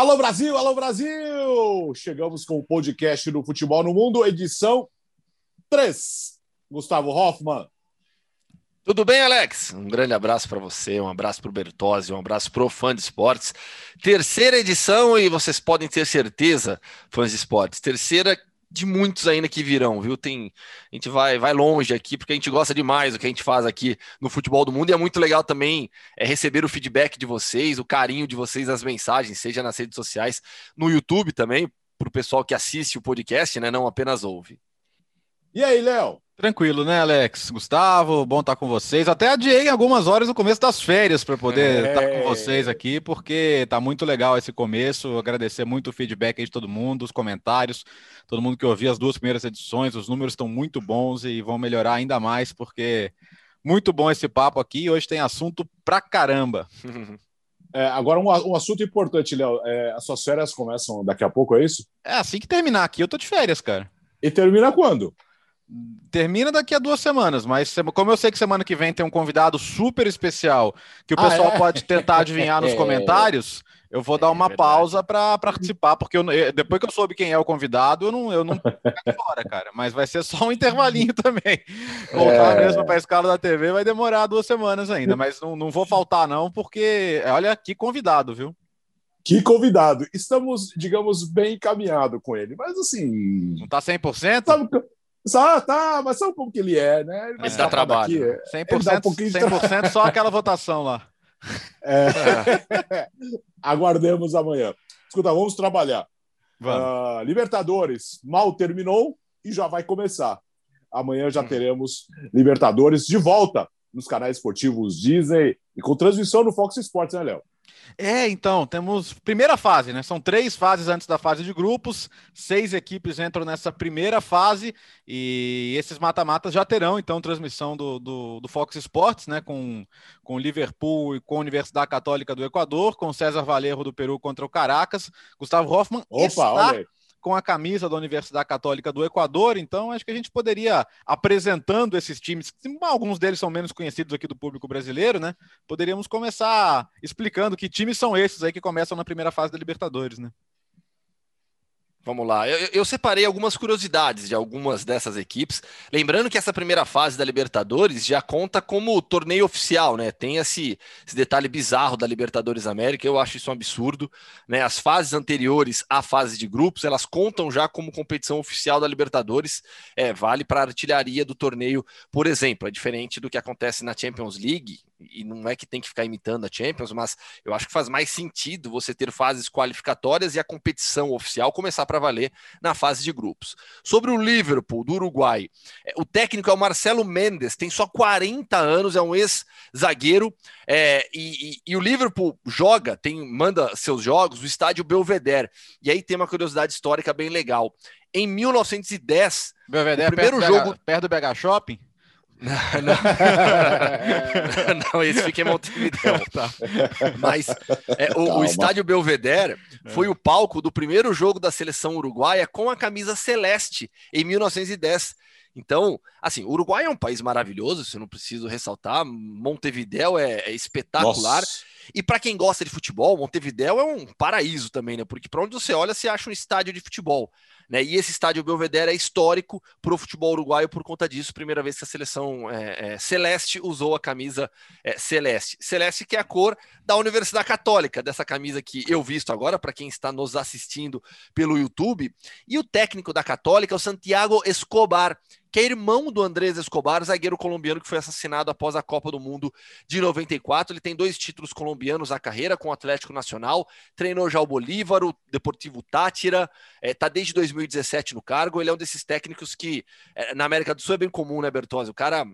Alô Brasil, alô Brasil! Chegamos com o podcast do Futebol no Mundo, edição 3. Gustavo Hoffman. Tudo bem, Alex? Um grande abraço para você, um abraço para o Bertozzi, um abraço para o fã de esportes. Terceira edição e vocês podem ter certeza, fãs de esportes, terceira de muitos ainda que virão, viu? Tem, a gente vai, vai longe aqui porque a gente gosta demais do que a gente faz aqui no futebol do mundo e é muito legal também é, receber o feedback de vocês, o carinho de vocês, as mensagens, seja nas redes sociais, no YouTube também, para o pessoal que assiste o podcast, né? Não apenas ouve. E aí, Léo? Tranquilo, né, Alex? Gustavo, bom estar com vocês. Até adiei algumas horas no começo das férias para poder é... estar com vocês aqui, porque tá muito legal esse começo. Agradecer muito o feedback de todo mundo, os comentários, todo mundo que ouviu as duas primeiras edições. Os números estão muito bons e vão melhorar ainda mais, porque muito bom esse papo aqui. Hoje tem assunto pra caramba. É, agora, um, um, assunto importante, Léo. É, as suas férias começam daqui a pouco, é isso? É, assim que terminar aqui, eu tô de férias, cara. E termina quando? Termina daqui a duas semanas, mas como eu sei que semana que vem tem um convidado super especial que o ah, pessoal é? pode tentar adivinhar nos é. comentários, eu vou dar uma é pausa para participar, porque eu, depois que eu soube quem é o convidado, eu não, eu não fora, cara. Mas vai ser só um intervalinho também. Voltar é... mesmo para a escala da TV vai demorar duas semanas ainda, mas não, não vou faltar, não, porque olha que convidado, viu? Que convidado. Estamos, digamos, bem encaminhado com ele, mas assim. Não tá 100%? Sabe, só, tá, mas sabe como que ele é, né? Ele, ele dá trabalho. Aqui, 100%, um 100% só aquela votação lá. É. É. Aguardemos amanhã. Escuta, vamos trabalhar. Vamos. Uh, Libertadores mal terminou e já vai começar. Amanhã já hum. teremos Libertadores de volta nos canais esportivos Disney e com transmissão no Fox Sports, né, Léo? É, então, temos primeira fase, né? São três fases antes da fase de grupos, seis equipes entram nessa primeira fase e esses mata-matas já terão, então, transmissão do, do, do, Fox Sports, né? Com, com Liverpool e com a Universidade Católica do Equador, com César Valerro do Peru contra o Caracas. Gustavo Hoffman Opa, está... Com a camisa da Universidade Católica do Equador, então acho que a gente poderia, apresentando esses times, alguns deles são menos conhecidos aqui do público brasileiro, né? Poderíamos começar explicando que times são esses aí que começam na primeira fase da Libertadores, né? Vamos lá. Eu, eu, separei algumas curiosidades de algumas dessas equipes. Lembrando que essa primeira fase da Libertadores já conta como torneio oficial, né? Tem esse, esse, detalhe bizarro da Libertadores América. Eu acho isso um absurdo. Né? As fases anteriores à fase de grupos elas contam já como competição oficial da Libertadores. É, vale para a artilharia do torneio, por exemplo. É diferente do que acontece na Champions League, e não é que tem que ficar imitando a Champions, mas eu acho que faz mais sentido você ter fases qualificatórias e a competição oficial começar para valer na fase de grupos. Sobre o Liverpool do Uruguai, é, o técnico é o Marcelo Mendes, tem só 40 anos, é um ex-zagueiro, é, e, e, e, o Liverpool joga, tem manda seus jogos no estádio Belvedere. E aí tem uma curiosidade histórica bem legal. Em 1910, Belvedere, o primeiro perto jogo. BH, perto do BH Shopping? Não, não. não, esse fica em Montevideo. Tá. Mas é, o, o, estádio Belvedere foi é. o palco do primeiro jogo da seleção uruguaia com a camisa celeste em 1910. Então, assim, o Uruguai é um país maravilhoso, isso eu não preciso ressaltar. Montevideo é, é espetacular. Nossa. E para quem gosta de futebol, Montevideo é um paraíso também, né? Porque para onde você olha, você acha um estádio de futebol. Né? E esse estádio Belvedere é histórico para o futebol uruguaio por conta disso. Primeira vez que a seleção é, é, celeste usou a camisa é, celeste. Celeste que é a cor da Universidade Católica, dessa camisa que eu visto agora, para quem está nos assistindo pelo YouTube. E o técnico da Católica é o Santiago Escobar, que é irmão do Andrés Escobar, zagueiro colombiano que foi assassinado após a Copa do Mundo de 94. Ele tem dois títulos colombianos na carreira com o Atlético Nacional, treinou já o Bolívar, o Deportivo Tátira, está é, desde 2017 no cargo. Ele é um desses técnicos que é, na América do Sul é bem comum, né, Bertozzi? O cara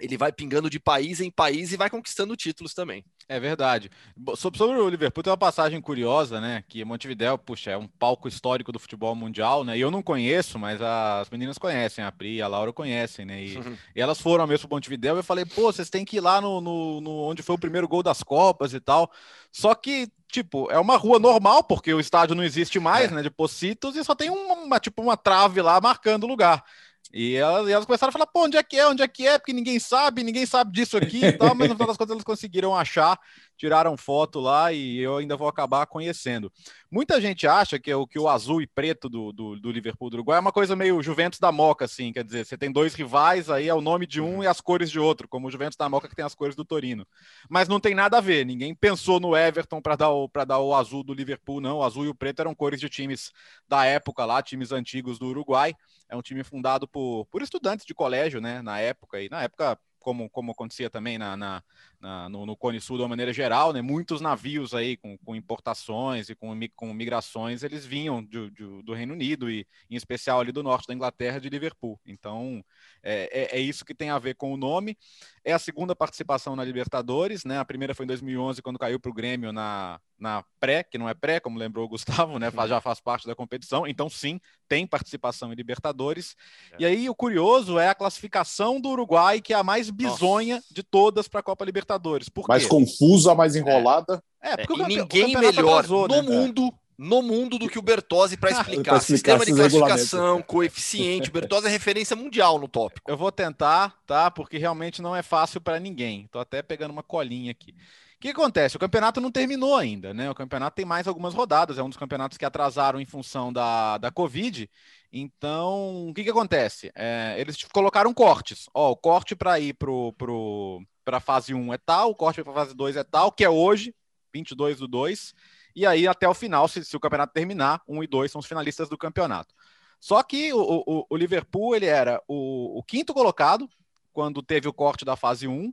ele vai pingando de país em país e vai conquistando títulos também. É verdade. Sobre, sobre, o Liverpool, tem uma passagem curiosa, né? Que Montevideo, puxa, é um palco histórico do futebol mundial, né? E eu não conheço, mas as meninas conhecem, a Pri e a Laura conhecem, né? E, uhum. e elas foram mesmo para Montevideo e eu falei, pô, vocês têm que ir lá no, no, no, onde foi o primeiro gol das Copas e tal. Só que, tipo, é uma rua normal, porque o estádio não existe mais, é. né? De Pocitos, e só tem uma, tipo, uma trave lá marcando o lugar. E elas, e elas, começaram a falar, pô, onde é que é? Onde é que é? Porque ninguém sabe, ninguém sabe disso aqui e tal, mas no final das contas elas conseguiram achar tiraram foto lá e eu ainda vou acabar conhecendo. Muita gente acha que, é o, que o azul e preto do, do, do, Liverpool do Uruguai é uma coisa meio Juventus da Moca, assim, quer dizer, você tem dois rivais, aí é o nome de um e as cores de outro, como o Juventus da Moca que tem as cores do Torino. Mas não tem nada a ver, ninguém pensou no Everton para dar, o, dar o azul do Liverpool, não. O azul e o preto eram cores de times da época lá, times antigos do Uruguai. É um time fundado por, por estudantes de colégio, né, na época, e na época como, como acontecia também na, na, na, no, no Cone Sul de uma maneira geral, né? Muitos navios aí com, com importações e com, com migrações, eles vinham de, de, do Reino Unido e, em especial, ali do norte da Inglaterra, de Liverpool. Então, é, é, é, isso que tem a ver com o nome. É a segunda participação na Libertadores, né? A primeira foi em 2011, quando caiu para o Grêmio na, na pré, que não é pré, como lembrou o Gustavo, né? Já faz parte da competição. Então, sim, tem participação em Libertadores. É. E aí, o curioso é a classificação do Uruguai, que é a mais bizonha Nossa. de todas para a Copa Libertadores. Por mais confusa, mais enrolada. É, é porque é, o ninguém melhor atrasou, no né? mundo no mundo do que o Bertozzi para explicar. explicar. Sistema de classificação, coeficiente. O Bertozzi é referência mundial no tópico. Eu vou tentar, tá? Porque realmente não é fácil para ninguém. Tô até pegando uma colinha aqui. O que acontece? O campeonato não terminou ainda, né? O campeonato tem mais algumas rodadas, é um dos campeonatos que atrasaram em função da, da Covid. Então, o que, que acontece? É, eles colocaram cortes. Ó, o corte para ir para pro, pro, a fase 1 é tal, o corte para a fase 2 é tal, que é hoje, 22 do 2. E aí, até o final, se, se o campeonato terminar, 1 e 2 são os finalistas do campeonato. Só que o, o, o Liverpool ele era o, o, quinto colocado quando teve o corte da fase 1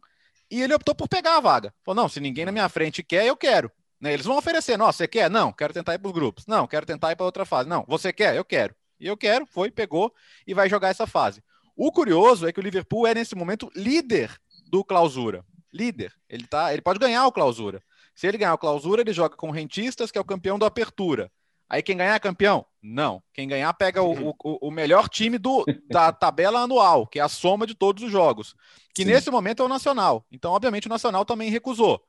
e ele optou por pegar a vaga. Falou: não, se ninguém na minha frente quer, eu quero. Né? Eles vão oferecer: nossa, você quer? Não, quero tentar ir para os grupos. Não, quero tentar ir para outra fase. Não, você quer? Eu quero. E eu quero, foi, pegou e vai jogar essa fase. O curioso é que o Liverpool é, nesse momento, líder do clausura. Líder. Ele, tá, ele pode ganhar o clausura. Se ele ganhar a clausura, ele joga com o Rentistas, que é o campeão do Apertura. Aí quem ganhar é campeão? Não. Quem ganhar pega o, o, o, melhor time do, da tabela anual, que é a soma de todos os jogos. Que Sim. nesse momento é o Nacional. Então, obviamente, o Nacional também recusou.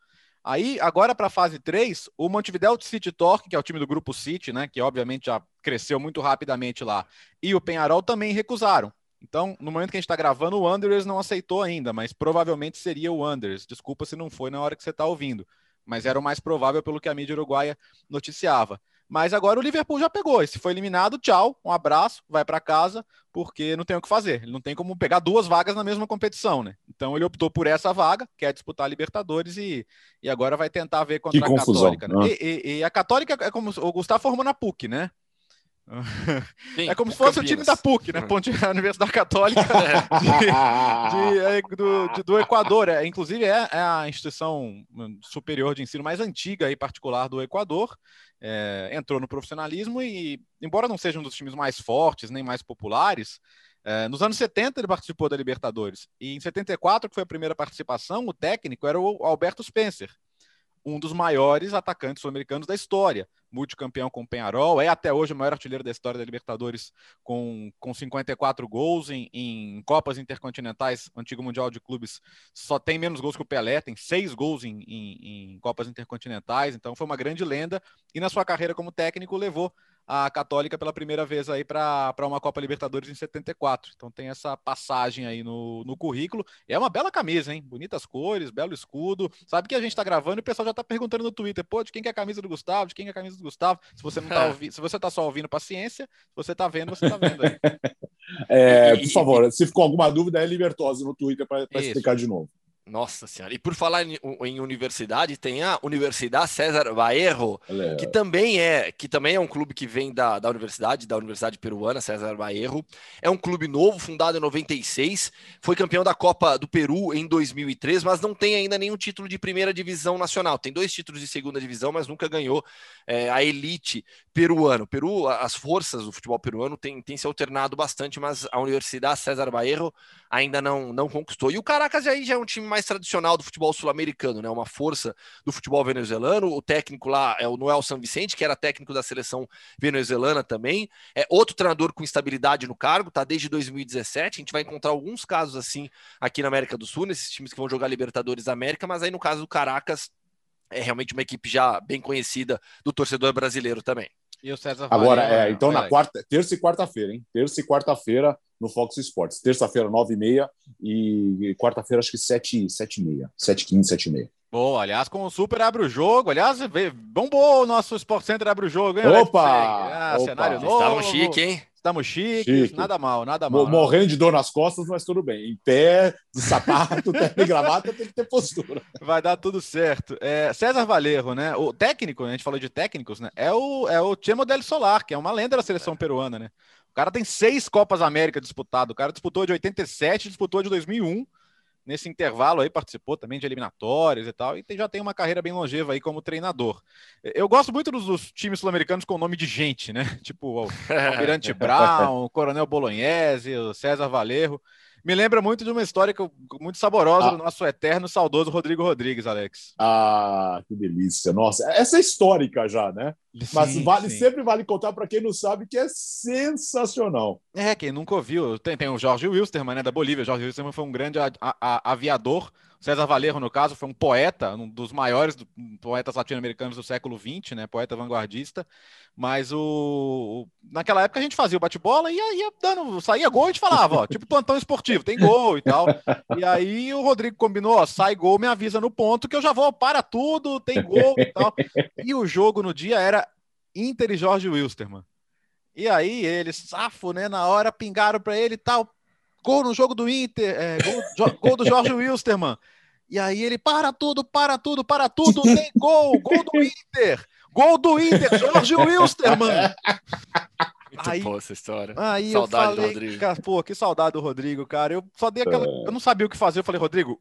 Aí, agora para a fase 3, o Montevideo City Torque, que é o time do grupo City, né? Que obviamente já cresceu muito rapidamente lá, e o Penharol também recusaram. Então, no momento que a gente está gravando, o Wanderers não aceitou ainda, mas provavelmente seria o Wanderers. Desculpa se não foi na hora que você está ouvindo mas era o mais provável pelo que a mídia uruguaia noticiava. Mas agora o Liverpool já pegou. E se foi eliminado, tchau, um abraço, vai para casa, porque não tem o que fazer. Ele não tem como pegar duas vagas na mesma competição, né? Então ele optou por essa vaga, quer disputar a Libertadores e, e agora vai tentar ver contra que a confusão, Católica. Né? E, e, e, a Católica é como o Gustavo formou na PUC, né? Sim, é como se fosse Campinas. o time da PUC, né? Ponte, a Universidade Católica de, de, do, de, do, Equador. É, inclusive, é, é, a instituição superior de ensino mais antiga e particular do Equador. É, entrou no profissionalismo e, embora não seja um dos times mais fortes nem mais populares, é, nos anos 70 ele participou da Libertadores. E em 74, que foi a primeira participação, o técnico era o Alberto Spencer, um dos maiores atacantes sul-americanos da história multicampeão com o Penharol, é até hoje o maior artilheiro da história da Libertadores, com, com 54 gols em, em Copas Intercontinentais, antigo Mundial de Clubes, só tem menos gols que o Pelé, tem seis gols em, em, em Copas Intercontinentais, então foi uma grande lenda, e na sua carreira como técnico levou a Católica pela primeira vez aí para uma Copa Libertadores em 74. Então tem essa passagem aí no, no currículo. É uma bela camisa, hein? Bonitas cores, belo escudo. Sabe que a gente está gravando e o pessoal já está perguntando no Twitter, pô, de quem que é a camisa do Gustavo? De quem que é a camisa do Gustavo? Se você não tá ouvindo, se você tá só ouvindo paciência, se você tá vendo, você tá vendo aí. é, por favor, se ficou alguma dúvida, é Libertose no Twitter para explicar de novo. Nossa senhora. E por falar em, em, universidade, tem a Universidade César Baerro, que também é, que também é um clube que vem da, da universidade, da Universidade Peruana, César Baerro. É um clube novo, fundado em 96, foi campeão da Copa do Peru em 2003, mas não tem ainda nenhum título de primeira divisão nacional. Tem dois títulos de segunda divisão, mas nunca ganhou é, a elite peruana. O Peru, as forças do futebol peruano têm tem se alternado bastante, mas a Universidade César Baerro ainda não, não conquistou. E o Caracas aí já é um time mais tradicional do futebol sul-americano, né? Uma força do futebol venezuelano. O técnico lá é o Noel San Vicente, que era técnico da seleção venezuelana também. É outro treinador com estabilidade no cargo, tá desde 2017. A gente vai encontrar alguns casos assim aqui na América do Sul, nesses times que vão jogar Libertadores da América, mas aí no caso do Caracas é realmente uma equipe já bem conhecida do torcedor brasileiro também. E o César Agora, é, então na quarta, terça e quarta-feira, hein? Terça e quarta-feira, no Fox Sports. Terça-feira, 9h30 e quarta-feira, acho que 7h30. 7h15, 7h30. Boa, aliás, com o Super abre o jogo. Aliás, bombou o nosso Sport Center abre o jogo, hein? Opa! Ah, opa. Cenário novo. Estavam chique, hein? Estamos chiques, chique. nada mal, nada mal. Morrendo de dor nas costas, mas tudo bem. Em pé, de sapato, de gravata, tem que ter postura. Vai dar tudo certo. É, César Valerro, né? O técnico, a gente falou de técnicos, né? É o, é o Chemo Del Solar, que é uma lenda da seleção peruana, né? O cara tem seis Copas América disputado. O cara disputou de 87, disputou de 2001 nesse intervalo aí participou também de eliminatórias e tal, e tem, já tem uma carreira bem longeva aí como treinador. Eu gosto muito dos, dos times sul-americanos com nome de gente, né? Tipo o Almirante Brown, o Coronel Bolognese, o César Valerro me lembra muito de uma história muito saborosa ah. do nosso eterno saudoso Rodrigo Rodrigues, Alex. Ah, que delícia. Nossa, essa é histórica já, né? Sim, Mas vale, sempre vale contar para quem não sabe que é sensacional. É, quem nunca ouviu. Tem, tem o Jorge Wilstermann, né, da Bolívia. O Jorge Wilstermann foi um grande a, a, a, aviador César Valerro, no caso, foi um poeta, um dos maiores poetas latino-americanos do século XX, né? Poeta vanguardista. Mas o, o... naquela época a gente fazia o bate-bola e ia, ia, dando, saía gol e a gente falava, ó, tipo plantão esportivo, tem gol e tal. E aí o Rodrigo combinou, ó, sai gol, me avisa no ponto que eu já vou, para tudo, tem gol e tal. E o jogo no dia era Inter e Jorge Wilstermann. E aí eles, safo, né, na hora pingaram para ele e tal, gol no jogo do Inter, é, gol, gol, do Jorge Wilstermann. E aí ele para tudo, para tudo, para tudo, tem gol, gol do Inter, gol do Inter, Jorge Wilstermann. Muito aí, boa essa história. Aí saudade eu falei, do Rodrigo. Cara, pô, que saudade do Rodrigo, cara. Eu só dei aquela. É. Eu não sabia o que fazer. Eu falei, Rodrigo,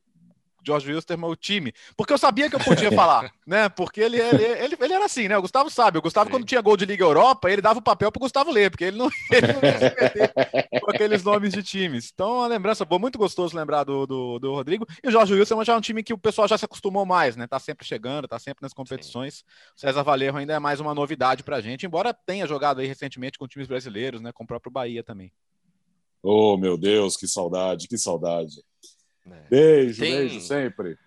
George Wilstermann o time, porque eu sabia que eu podia falar, né? Porque ele, ele, ele, ele, era assim, né? O Gustavo sabe. O Gustavo, quando tinha gol de Liga Europa, ele dava o papel pro Gustavo ler, porque ele não, ele não ia se meter com aqueles nomes de times. Então, uma lembrança boa, muito gostoso lembrar do, do, do Rodrigo. E o Jorge Wilson já é um time que o pessoal já se acostumou mais, né? Tá sempre chegando, tá sempre nas competições. Sim. O César Valerro ainda é mais uma novidade pra gente, embora tenha jogado aí recentemente com times brasileiros, né? Com o próprio Bahia também. Oh, meu Deus, que saudade, que saudade. É. Beijo, Tem... beijo sempre.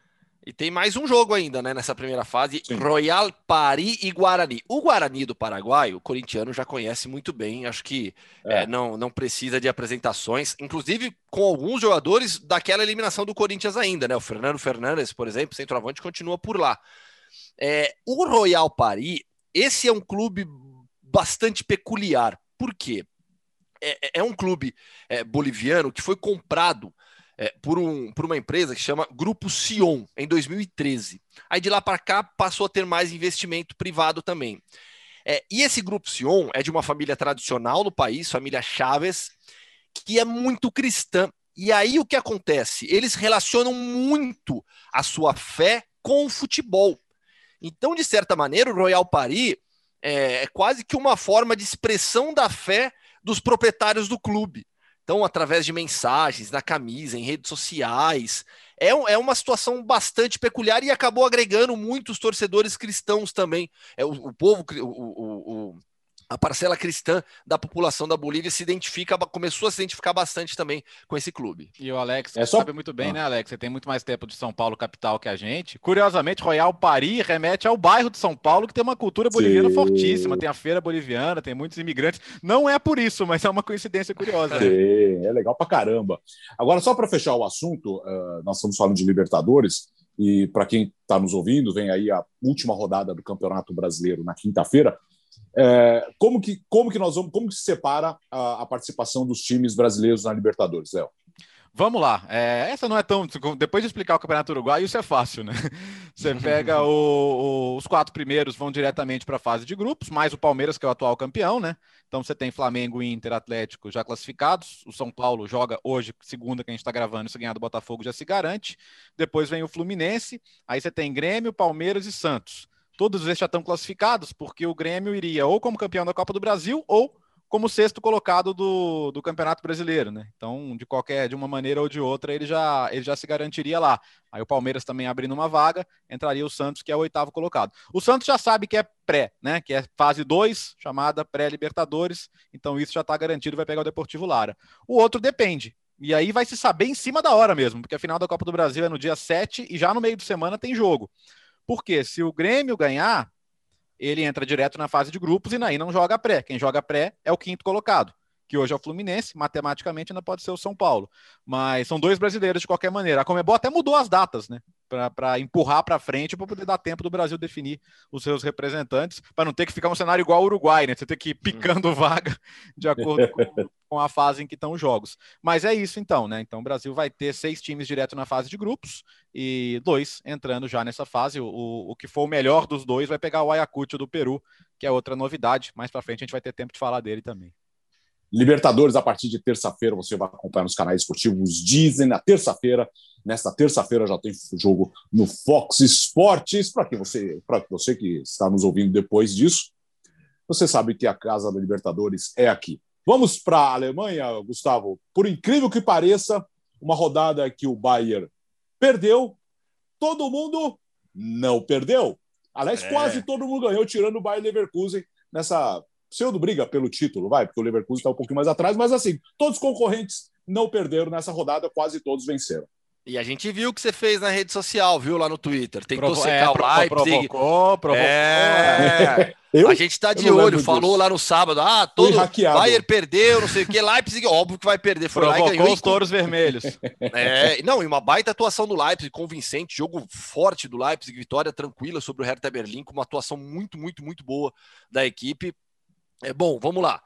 E tem mais um jogo ainda, né, nessa primeira fase, Sim. Royal Paris e Guarani. O Guarani do Paraguai, o corintiano já conhece muito bem, acho que é. É, não, não precisa de apresentações, inclusive com alguns jogadores daquela eliminação do Corinthians ainda, né? O Fernando Fernandes, por exemplo, centroavante, continua por lá. É, o Royal Paris, esse é um clube bastante peculiar. Por quê? É, é, é um clube boliviano que foi comprado é, por, um, por uma empresa que chama Grupo Sion, em 2013. Aí de lá para cá passou a ter mais investimento privado também. É, e esse Grupo Sion é de uma família tradicional no país, família Chaves, que é muito cristã. E aí o que acontece? Eles relacionam muito a sua fé com o futebol. Então, de certa maneira, o Royal Paris é, é quase que uma forma de expressão da fé dos proprietários do clube. Então, através de mensagens, na camisa, em redes sociais. É, é uma situação bastante peculiar e acabou agregando muitos torcedores cristãos também. É, o, o povo, o, o, a parcela cristã da população da Bolívia se identifica, começou a se identificar bastante também com esse clube. E o Alex é só... sabe muito bem, ah. né, Alex? Você tem muito mais tempo de São Paulo capital que a gente. Curiosamente, Royal Paris remete ao bairro de São Paulo que tem uma cultura boliviana Sim. fortíssima, tem a feira boliviana, tem muitos imigrantes. Não é por isso, mas é uma coincidência curiosa. Sim, é legal pra caramba. Agora, só para fechar o assunto, uh, nós estamos falando de Libertadores. E para quem está nos ouvindo, vem aí a última rodada do Campeonato Brasileiro na quinta-feira. É, como, que, como que nós vamos, como que se separa a, a participação dos times brasileiros na Libertadores, Léo? Vamos lá. É, essa não é tão. Depois de explicar o Campeonato Uruguai, isso é fácil, né? Você pega o, o, os quatro primeiros vão diretamente para a fase de grupos, mais o Palmeiras, que é o atual campeão, né? Então você tem Flamengo e Inter Atlético já classificados. O São Paulo joga hoje, segunda que a gente está gravando, se ganhar do Botafogo já se garante. Depois vem o Fluminense. Aí você tem Grêmio, Palmeiras e Santos todos eles já estão classificados, porque o Grêmio iria ou como campeão da Copa do Brasil ou como sexto colocado do, do Campeonato Brasileiro, né? Então, de qualquer, de uma maneira ou de outra, ele já, ele já se garantiria lá. Aí o Palmeiras também abrindo uma vaga, entraria o Santos, que é o oitavo colocado. O Santos já sabe que é pré, né? Que é fase 2, chamada pré-Libertadores, então isso já está garantido, vai pegar o Deportivo Lara. O outro depende. E aí vai se saber em cima da hora mesmo, porque a final da Copa do Brasil é no dia 7 e já no meio de semana tem jogo. Porque se o Grêmio ganhar, ele entra direto na fase de grupos e aí não joga pré. Quem joga pré é o quinto colocado. que hoje é o Fluminense, matematicamente ainda pode ser o São Paulo. Mas são dois brasileiros de qualquer maneira. A Comebol até mudou as datas, né? Para empurrar para frente para poder dar tempo do Brasil definir os seus representantes, para não ter que ficar um cenário igual ao Uruguai, né? Você ter que ir picando vaga de acordo com, com a fase em que estão os jogos. Mas é isso então, né? Então o Brasil vai ter seis times direto na fase de grupos e dois entrando já nessa fase. O, o, o que for o melhor dos dois vai pegar o Ayacucho do Peru, que é outra novidade. Mais para frente a gente vai ter tempo de falar dele também. Libertadores, a partir de terça-feira, você vai acompanhar nos canais esportivos Disney. Na terça-feira, nesta terça-feira, já tem jogo no Fox Sports. Para que você, para você que está nos ouvindo depois disso, você sabe que a casa da Libertadores é aqui. Vamos para a Alemanha, Gustavo. Por incrível que pareça, uma rodada que o Bayern perdeu, todo mundo não perdeu. Aliás, é. quase todo mundo ganhou, tirando o Bayern Leverkusen nessa pseudo briga pelo título, vai, porque o Leverkusen está um pouquinho mais atrás, mas assim, todos os concorrentes não perderam nessa rodada, quase todos venceram. E a gente viu o que você fez na rede social, viu lá no Twitter. Tentou Provo secar é, o Leipzig. Provocou, provocou. É. Eu? A gente está de olho, falou disso. lá no sábado. Ah, todo Bayern perdeu, não sei o que. Leipzig, óbvio que vai perder. Foi Provocou lá e ganhou. os touros vermelhos. É, não, e uma baita atuação do Leipzig, convincente, jogo forte do Leipzig, vitória tranquila sobre o Hertha Berlim, com uma atuação muito, muito, muito boa da equipe. É bom, vamos lá.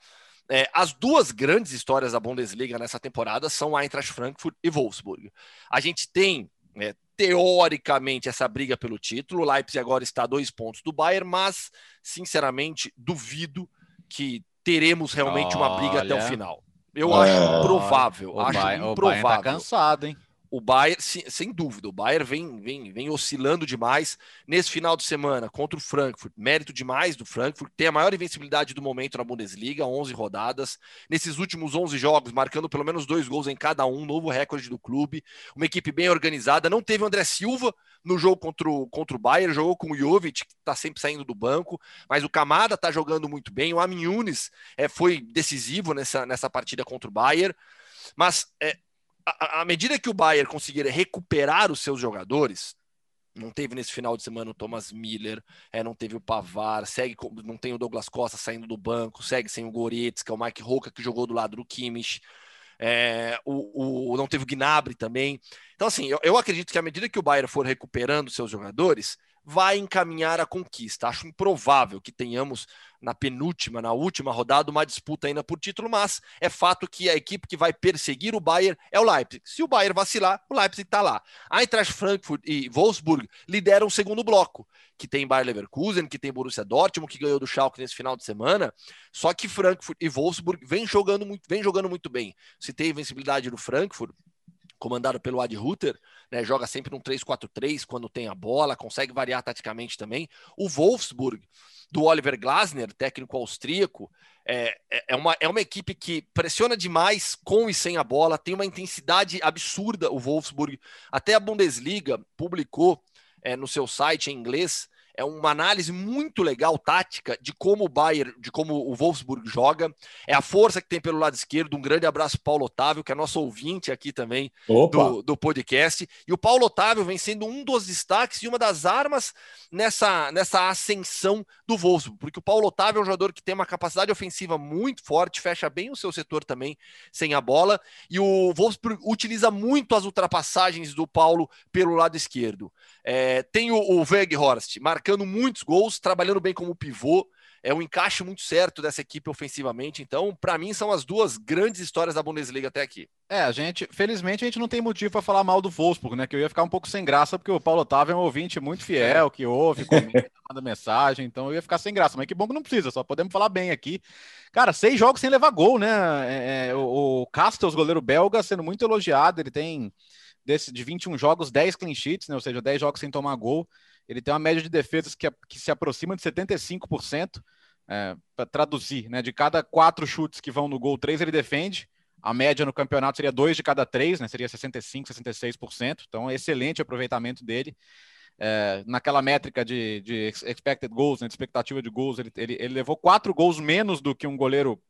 É, as duas grandes histórias da Bundesliga nessa temporada são Eintracht Frankfurt e Wolfsburg. A gente tem, é, teoricamente, essa briga pelo título. O Leipzig agora está a dois pontos do Bayern, mas, sinceramente, duvido que teremos realmente Olha. uma briga até o final. Eu acho improvável. acho improvável. O Bayern tá cansado, hein? O Bayern, sem dúvida, o Bayern vem, vem, vem oscilando demais nesse final de semana contra o Frankfurt. Mérito demais do Frankfurt, tem a maior invencibilidade do momento na Bundesliga, 11 rodadas. Nesses últimos 11 jogos, marcando pelo menos dois gols em cada um, novo recorde do clube. Uma equipe bem organizada. Não teve o André Silva no jogo contra o, contra o Bayern, jogou com o Jovic, que está sempre saindo do banco, mas o Camada está jogando muito bem. O Amin Yunis é, foi decisivo nessa, nessa partida contra o Bayern. Mas é, à medida que o Bayern conseguir recuperar os seus jogadores, não teve nesse final de semana o Thomas Miller, é, não teve o Pavar, segue, não tem o Douglas Costa saindo do banco, segue sem o Goretzka, o Mike Roca que jogou do lado do Kimmich, é, o, o, não teve o Gnabry também. Então, assim, eu, eu acredito que à medida que o Bayern for recuperando seus jogadores, vai encaminhar a conquista. Acho improvável que tenhamos na penúltima, na última rodada, uma disputa ainda por título, mas é fato que a equipe que vai perseguir o Bayern é o Leipzig. Se o Bayern vacilar, o Leipzig está lá. Eintracht Frankfurt e Wolfsburg lideram o segundo bloco, que tem Bayern Leverkusen, que tem Borussia Dortmund, que ganhou do Schalke nesse final de semana. Só que Frankfurt e Wolfsburg vem jogando muito, vem jogando muito bem. Se tem invencibilidade do Frankfurt, comandado pelo Ad Ruther, né, joga sempre um 3-4-3 quando tem a bola, consegue variar taticamente também. O Wolfsburg, do Oliver Glasner, técnico austríaco, é, é, é, uma, é uma equipe que pressiona demais com e sem a bola, tem uma intensidade absurda o Wolfsburg. Até a Bundesliga publicou é, no seu site em inglês é uma análise muito legal, tática, de como o Bayern, de como o Wolfsburg joga. É a força que tem pelo lado esquerdo. Um grande abraço Paulo Otávio, que é nosso ouvinte aqui também do, do, podcast. E o Paulo Otávio vem sendo um dos destaques e uma das armas nessa, nessa ascensão do Wolfsburg, porque o Paulo Otávio é um jogador que tem uma capacidade ofensiva muito forte, fecha bem o seu setor também sem a bola. E o Wolfsburg utiliza muito as ultrapassagens do Paulo pelo lado esquerdo. É, tem o, o Weghorst marcando muitos gols, trabalhando bem como pivô. É um encaixe muito certo dessa equipe ofensivamente. Então, para mim, são as duas grandes histórias da Bundesliga até aqui. É, a gente, felizmente, a gente não tem motivo para falar mal do Wolfsburg, né? Que eu ia ficar um pouco sem graça, porque o Paulo Otávio é um ouvinte muito fiel, que ouve, comenta, manda mensagem, então eu ia ficar sem graça. Mas que bom que não precisa, só podemos falar bem aqui. Cara, seis jogos sem levar gol, né? É, é o, o Castells, goleiro belga, sendo muito elogiado, ele tem desse, de 21 jogos, 10 clean sheets, né? ou seja, 10 jogos sem tomar gol. Ele tem uma média de defesas que, que se aproxima de 75%. É, para traduzir, né? De cada quatro chutes que vão no gol, três ele defende. A média no campeonato seria dois de cada três, né? Seria 65%, 66%. Então, excelente aproveitamento dele. É, naquela métrica de, de expected goals, né, de expectativa de gols, ele, ele, ele levou quatro gols menos do que um goleiro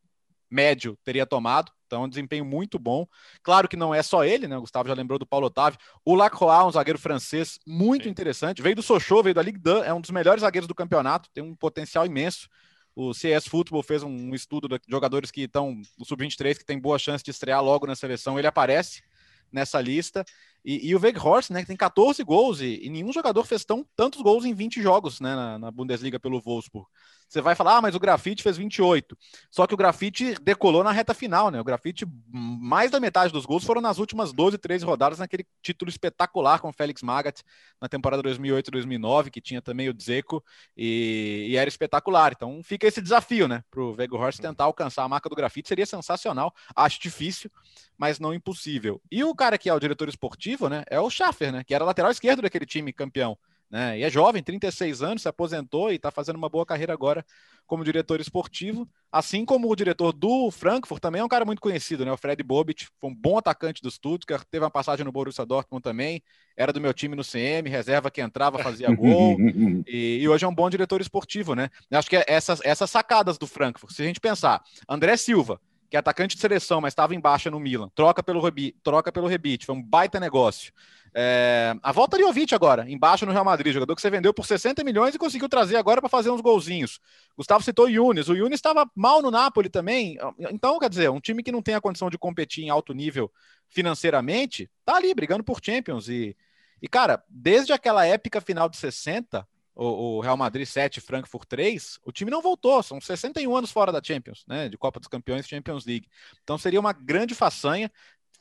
médio teria tomado. Então, um desempenho muito bom. Claro que não é só ele, né? O Gustavo já lembrou do Paulo Otávio. O Lacroix, um zagueiro francês muito Sim. interessante. Veio do Sochaux, veio da Ligue 2, é um dos melhores zagueiros do campeonato, tem um potencial imenso. O CS Football fez um estudo de jogadores que estão no sub-23 que tem boa chance de estrear logo na seleção. Ele aparece nessa lista. E, e o Weghorst, né, que tem 14 gols e, e, nenhum jogador fez tão, tantos gols em 20 jogos né, na, na Bundesliga pelo Wolfsburg. Você vai falar, ah, mas o Grafite fez 28. Só que o Grafite decolou na reta final, né? O Grafite, mais da metade dos gols foram nas últimas 12, 13 rodadas, naquele título espetacular com o Félix Magath na temporada 2008-2009, que tinha também o Dzeko e, e, era espetacular. Então fica esse desafio, né? Para o Weghorst tentar alcançar a marca do Grafite, seria sensacional. Acho difícil, mas não impossível. E o cara que é o diretor esportivo, né? É o Schaffer, né? Que era lateral esquerdo daquele time campeão. Né? E é jovem, 36 anos, se aposentou e está fazendo uma boa carreira agora como diretor esportivo, assim como o diretor do Frankfurt também é um cara muito conhecido, né? O Fred Bobit, foi um bom atacante do Stuttgart, teve uma passagem no Borussia Dortmund também, era do meu time no CM, reserva que entrava, fazia gol, e, e, hoje é um bom diretor esportivo, né? Eu acho que é essas, essas sacadas do Frankfurt, se a gente pensar, André Silva, que é atacante de seleção, mas estava em baixa no Milan, troca pelo, Rebi, troca pelo Rebite, foi um baita negócio. É, a volta de Jovic agora, embaixo no Real Madrid, jogador que você vendeu por 60 milhões e conseguiu trazer agora para fazer uns golzinhos. Gustavo citou o Yunis, o Yunis estava mal no Napoli também. Então, quer dizer, um time que não tem a condição de competir em alto nível financeiramente, tá ali brigando por Champions. E, e cara, desde aquela épica final de 60, o, o, Real Madrid 7, Frankfurt 3, o time não voltou, são 61 anos fora da Champions, né? De Copa dos Campeões Champions League. Então seria uma grande façanha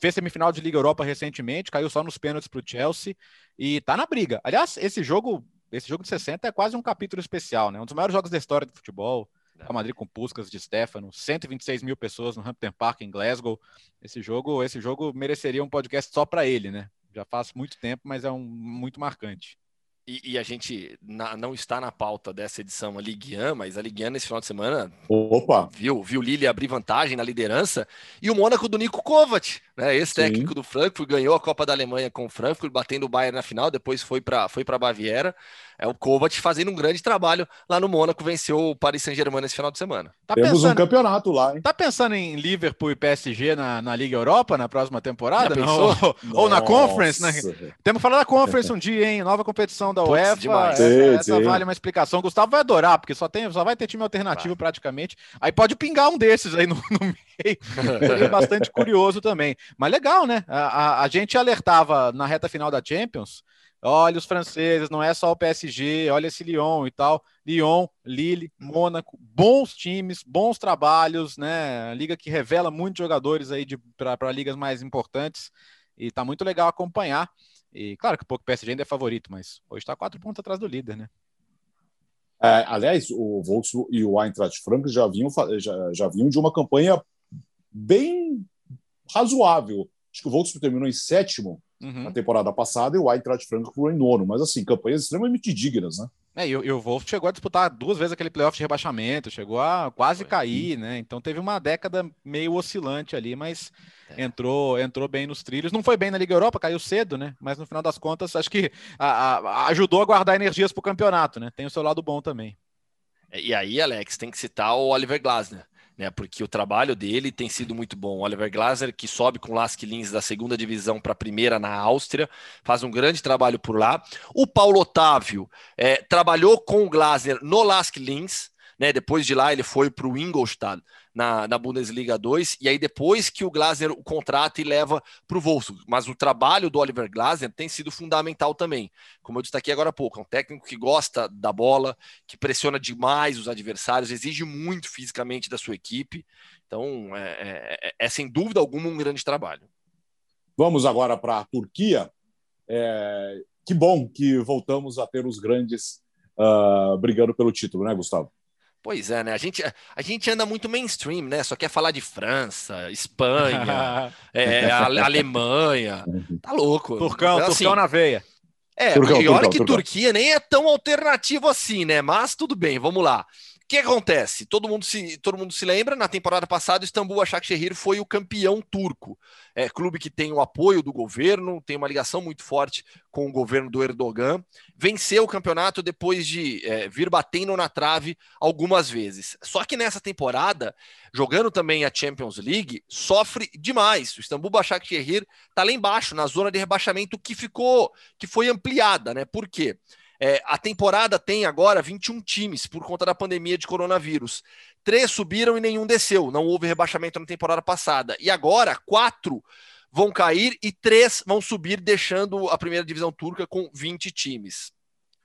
fez semifinal de Liga Europa recentemente, caiu só nos pênaltis para o Chelsea e tá na briga. Aliás, esse jogo, esse jogo de 60 é quase um capítulo especial, né? Um dos maiores jogos da história do futebol. Real Madrid com Puskas de Stefano, 126 mil pessoas no Hampton Park em Glasgow. Esse jogo, esse jogo mereceria um podcast só para ele, né? Já faz muito tempo, mas é um muito marcante. E, e, a gente na, não está na pauta dessa edição a Ligue 1, mas a Ligue 1 nesse final de semana Opa. viu viu Lille abrir vantagem na liderança e o Mônaco do Nico Kovac, né? Esse Sim. técnico do Frankfurt ganhou a Copa da Alemanha com o Frankfurt, batendo o Bayern na final, depois foi para foi para Baviera. É o Kovac fazendo um grande trabalho lá no Mônaco, venceu o Paris Saint-Germain nesse final de semana. Tá Temos pensando, um campeonato lá, hein? Tá pensando em Liverpool e PSG na, na Liga Europa na próxima temporada? Ou, ou, na Conference, né? Temos que falar da Conference um dia, hein? Nova competição da UEFA. Demais. Essa, sim, essa sim. vale uma explicação. O Gustavo vai adorar, porque só, tem, só vai ter time alternativo vai. praticamente. Aí pode pingar um desses aí no, no meio. Seria bastante curioso também. Mas legal, né? A, a, a gente alertava na reta final da Champions Olha os franceses, não é só o PSG, olha esse Lyon e tal. Lyon, Lille, Mônaco, bons times, bons trabalhos, né? Liga que revela muitos jogadores aí para ligas mais importantes e tá muito legal acompanhar. E claro que o PSG ainda é favorito, mas hoje está quatro pontos atrás do líder, né? É, aliás, o Volkswagen e o Eintracht Frankfurt já vinham, já, já vinham de uma campanha bem razoável. Acho que o Volkswagen terminou em sétimo uhum. na temporada passada e o Eintracht Frankfurt em nono. Mas, assim, campanhas extremamente dignas, né? É, e, o Wolf chegou a disputar duas vezes aquele playoff de rebaixamento, chegou a quase Foi. cair, né? Então teve uma década meio oscilante ali, mas é. entrou entrou bem nos trilhos. Não foi bem na Liga Europa, caiu cedo, né? Mas no final das contas, acho que a, a, ajudou a guardar energias para o campeonato, né? Tem o seu lado bom também. E aí, Alex, tem que citar o Oliver Glasner né? Porque o trabalho dele tem sido muito bom. Oliver Glasner, que sobe com Lask Linz da segunda divisão para a primeira na Áustria, faz um grande trabalho por lá. O Paulo Otávio é, trabalhou com o Glasner no Lask Linz, né? Depois de lá, ele foi para o Ingolstadt na, na, Bundesliga 2, e aí depois que o Glasner o contrata e leva para o Wolfsburg. Mas o trabalho do Oliver Glasner tem sido fundamental também. Como eu destaquei agora há pouco, é um técnico que gosta da bola, que pressiona demais os adversários, exige muito fisicamente da sua equipe. Então, é, é, é, é sem dúvida alguma um grande trabalho. Vamos agora para a Turquia. É, que bom que voltamos a ter os grandes uh, brigando pelo título, né, Gustavo? Pois é, né? A gente, a gente anda muito mainstream, né? Só quer falar de França, Espanha, é, Alemanha. Tá louco. Turcão, então, assim, Turcão na veia. É, turcão, e olha turcão, que turcão. Turquia nem é tão alternativo assim, né? Mas tudo bem, vamos lá que acontece? Todo mundo se, todo mundo se lembra, na temporada passada, Istambul Başakşehir foi o campeão turco. É clube que tem o apoio do governo, tem uma ligação muito forte com o governo do Erdogan. Venceu o campeonato depois de é, vir batendo na trave algumas vezes. Só que nessa temporada, jogando também a Champions League, sofre demais. O Istambul Başakşehir está lá embaixo, na zona de rebaixamento que ficou, que foi ampliada, né? Por quê? É, a temporada tem agora 21 times por conta da pandemia de coronavírus. Três subiram e nenhum desceu. Não houve rebaixamento na temporada passada. E agora, quatro vão cair e três vão subir, deixando a primeira divisão turca com 20 times.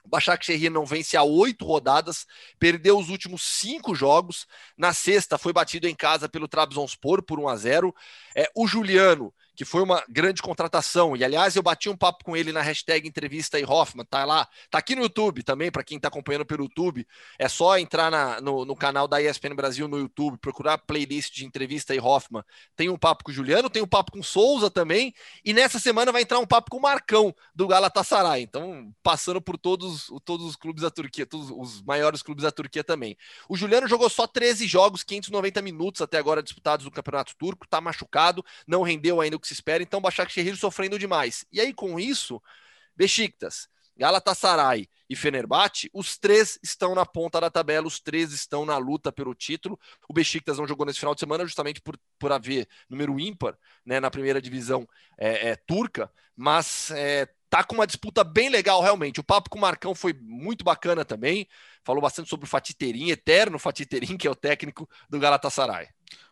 O Başakşehir não vence há oito rodadas, perdeu os últimos cinco jogos. Na sexta foi batido em casa pelo Trabzonspor por 1 a 0. É, o Juliano que foi uma grande contratação. E aliás, eu bati um papo com ele na hashtag entrevista e Hoffman, tá lá, tá aqui no YouTube também, para quem está acompanhando pelo YouTube. É só entrar na, no, no, canal da ESPN Brasil no YouTube, procurar playlist de entrevista e Hoffman. Tem um papo com o Juliano, tem um papo com Souza também. E nessa semana vai entrar um papo com o Marcão do Galatasaray. Então, passando por todos, todos os clubes da Turquia, todos os maiores clubes da Turquia também. O Juliano jogou só 13 jogos, 590 minutos até agora disputados no Campeonato Turco, tá machucado, não rendeu ainda o que se espera, então Başakşehir sofrendo demais. E aí, com isso, Besiktas, Galatasaray e Fenerbahçe, os três estão na ponta da tabela, os três estão na luta pelo título. O Besiktas não jogou nesse final de semana justamente por, por haver número ímpar né, na primeira divisão é, é, turca, mas é, tá com uma disputa bem legal realmente. O papo com o Marcão foi muito bacana também, falou bastante sobre o Fatih Terim, eterno Fatih Terim, que é o técnico do Galatasaray.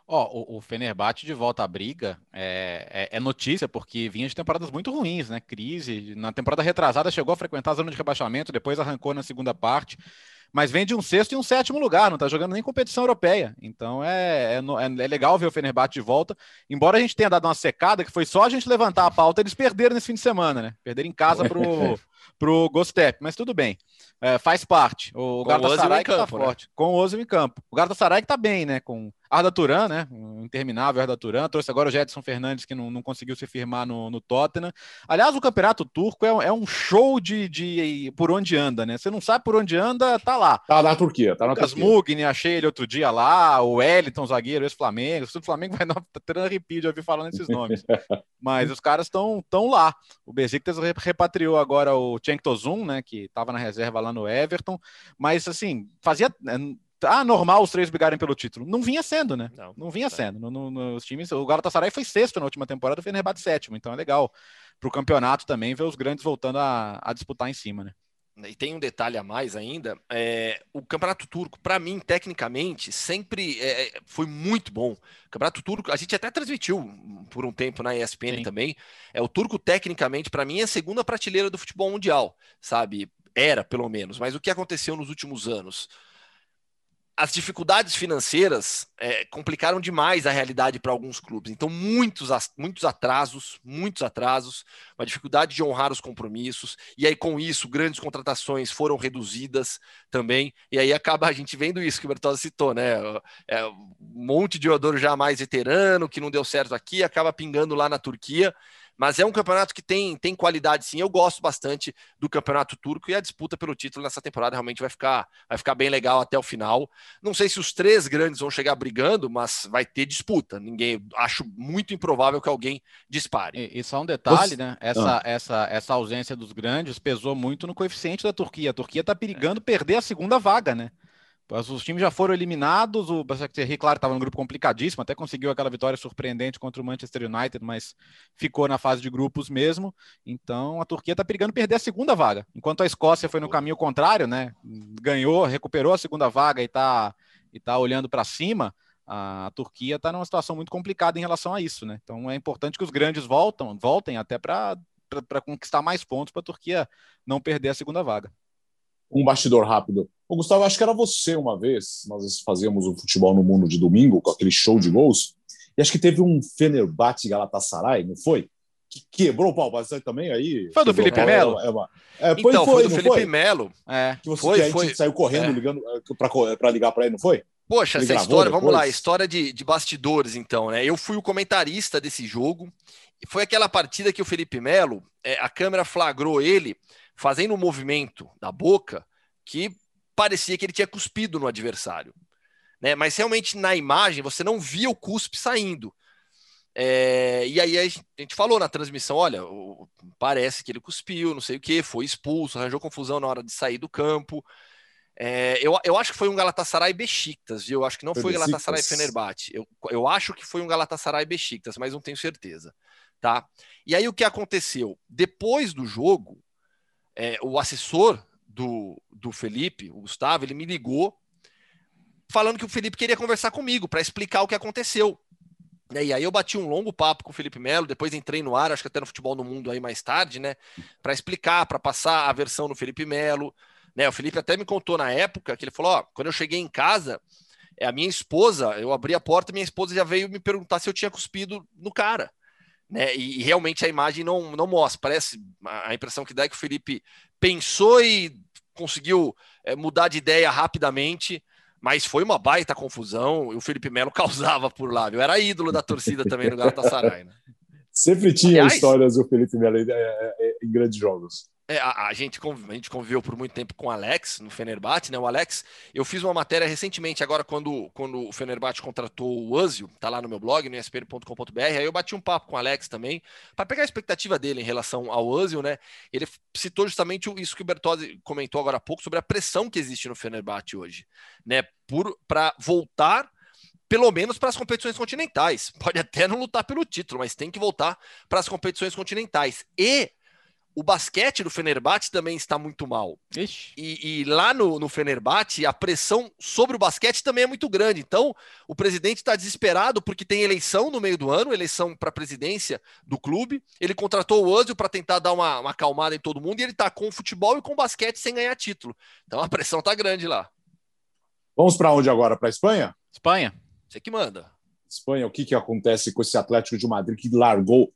Ó, oh, o, o Fenerbahçe de volta à briga é, é, é, notícia, porque vinha de temporadas muito ruins, né? Crise. Na temporada retrasada chegou a frequentar a zona de rebaixamento, depois arrancou na segunda parte, mas vem de um sexto e um sétimo lugar, não tá jogando nem competição europeia. Então é, é, é, é legal ver o Fenerbahçe de volta. Embora a gente tenha dado uma secada, que foi só a gente levantar a pauta, eles perderam nesse fim de semana, né? Perderam em casa pro, pro Gostep, mas tudo bem. É, faz parte. O Galatasaray que tá né? forte. Com o Ozil em campo. O Galatasaray que tá bem, né? Com Arda Turan, né? Um interminável Arda Turan. Trouxe agora o Jetson Fernandes, que não, não conseguiu se firmar no, no Tottenham. Aliás, o campeonato turco é, é, um show de, de por onde anda, né? Você não sabe por onde anda, tá lá. Tá na Turquia, tá na Lucas Turquia. Mugni, achei ele outro dia lá. O Wellington, zagueiro, ex-Flamengo. O Flamengo vai dar tendo arrepio de ouvir falando esses nomes. Mas os caras estão tão lá. O Besiktas repatriou agora o Cenk Tosun, né? Que tava na reserva lá no Everton. Mas, assim, fazia ah, normal os três brigarem pelo título. Não vinha sendo, né? Não, não vinha é. sendo. No, no, nos times, o Galatasaray foi sexto na última temporada, o Fenerbahçe sétimo. Então é legal para o campeonato também ver os grandes voltando a, a, disputar em cima, né? E tem um detalhe a mais ainda, é, o campeonato turco, para mim, tecnicamente, sempre é, é, foi muito bom. O campeonato turco, a gente até transmitiu por um tempo na ESPN Sim. também. É o turco, tecnicamente, para mim, é a segunda prateleira do futebol mundial, sabe? Era, pelo menos. Mas o que aconteceu nos últimos anos? As dificuldades financeiras é, complicaram demais a realidade para alguns clubes. Então, muitos, muitos atrasos, muitos atrasos, uma dificuldade de honrar os compromissos, e aí, com isso, grandes contratações foram reduzidas também, e aí acaba a gente vendo isso que o Bertozzi citou, né? É, um monte de jogador já mais veterano, que não deu certo aqui, acaba pingando lá na Turquia. Mas é um campeonato que tem, tem qualidade, sim. Eu gosto bastante do campeonato turco e a disputa pelo título nessa temporada realmente vai ficar, vai ficar bem legal até o final. Não sei se os três grandes vão chegar brigando, mas vai ter disputa. Ninguém, acho muito improvável que alguém dispare. E, e só um detalhe, Você... né? Essa, ah. essa, essa ausência dos grandes pesou muito no coeficiente da Turquia. A Turquia está perigando é. perder a segunda vaga, né? Os times já foram eliminados. O Basaksehir, claro, estava num grupo complicadíssimo, até conseguiu aquela vitória surpreendente contra o Manchester United, mas ficou na fase de grupos mesmo. Então a Turquia está perigando perder a segunda vaga. Enquanto a Escócia foi no caminho contrário, né? Ganhou, recuperou a segunda vaga e está e tá olhando para cima. A Turquia está numa situação muito complicada em relação a isso, né? Então é importante que os grandes voltam, voltem até para conquistar mais pontos para a Turquia não perder a segunda vaga um bastidor rápido. O Gustavo, acho que era você uma vez, nós fazíamos o futebol no mundo de domingo, com aquele show de gols, e acho que teve um Fenerbahçe Galatasaray, não foi? Que quebrou o pau bastante também aí. Foi do Felipe Melo? É, é, é, então, foi, foi do Felipe foi? Melo. É. Que você foi, que foi. saiu correndo, é. ligando para ligar para ele, não foi? Poxa, ele essa história, depois? vamos lá, história de, de bastidores, então, né? Eu fui o comentarista desse jogo. Foi aquela partida que o Felipe Melo, é, a câmera flagrou ele fazendo um movimento da boca que parecia que ele tinha cuspido no adversário. Né? Mas realmente na imagem você não via o cuspe saindo. É, e aí a gente falou na transmissão: olha, parece que ele cuspiu, não sei o que, foi expulso, arranjou confusão na hora de sair do campo. É, eu, eu acho que foi um Galatasaray Besiktas, viu? Eu acho que não foi Galatasaray Fenerbahçe. Eu, eu acho que foi um Galatasaray Besiktas, mas não tenho certeza, tá? E aí o que aconteceu? Depois do jogo, é, o assessor do, do Felipe, o Gustavo, ele me ligou falando que o Felipe queria conversar comigo para explicar o que aconteceu. E aí eu bati um longo papo com o Felipe Melo, depois entrei no ar, acho que até no Futebol no Mundo aí mais tarde, né? Para explicar, para passar a versão do Felipe Melo. Né, o Felipe até me contou na época que ele falou: ó, quando eu cheguei em casa, é a minha esposa, eu abri a porta, minha esposa já veio me perguntar se eu tinha cuspido no cara. Né? E, e realmente a imagem não, não mostra. Parece a impressão que dá é que o Felipe pensou e conseguiu é, mudar de ideia rapidamente. Mas foi uma baita confusão e o Felipe Melo causava por lá, viu? Era ídolo da torcida também no Galatasaray, né? Sempre tinha Aliás, histórias do Felipe Melo em, em grandes jogos. É, a, a, gente, a gente conviveu por muito tempo com o Alex no Fenerbahçe, né? O Alex, eu fiz uma matéria recentemente, agora quando, quando o Fenerbahçe contratou o Ozil, tá lá no meu blog, no espn.com.br, aí eu bati um papo com o Alex também, para pegar a expectativa dele em relação ao Ozil, né? Ele citou justamente isso que o Bertozzi comentou agora há pouco sobre a pressão que existe no Fenerbahçe hoje, né? Para voltar pelo menos para as competições continentais. Pode até não lutar pelo título, mas tem que voltar para as competições continentais. E o basquete do Fenerbahçe também está muito mal. E, e, lá no, no Fenerbahçe, a pressão sobre o basquete também é muito grande. Então, o presidente está desesperado porque tem eleição no meio do ano, eleição para a presidência do clube. Ele contratou o Ozil para tentar dar uma, uma acalmada em todo mundo e ele está com o futebol e com o basquete sem ganhar título. Então, a pressão está grande lá. Vamos para onde agora? Para a Espanha? Espanha. Você que manda. Espanha, o que, que acontece com esse Atlético de Madrid que largou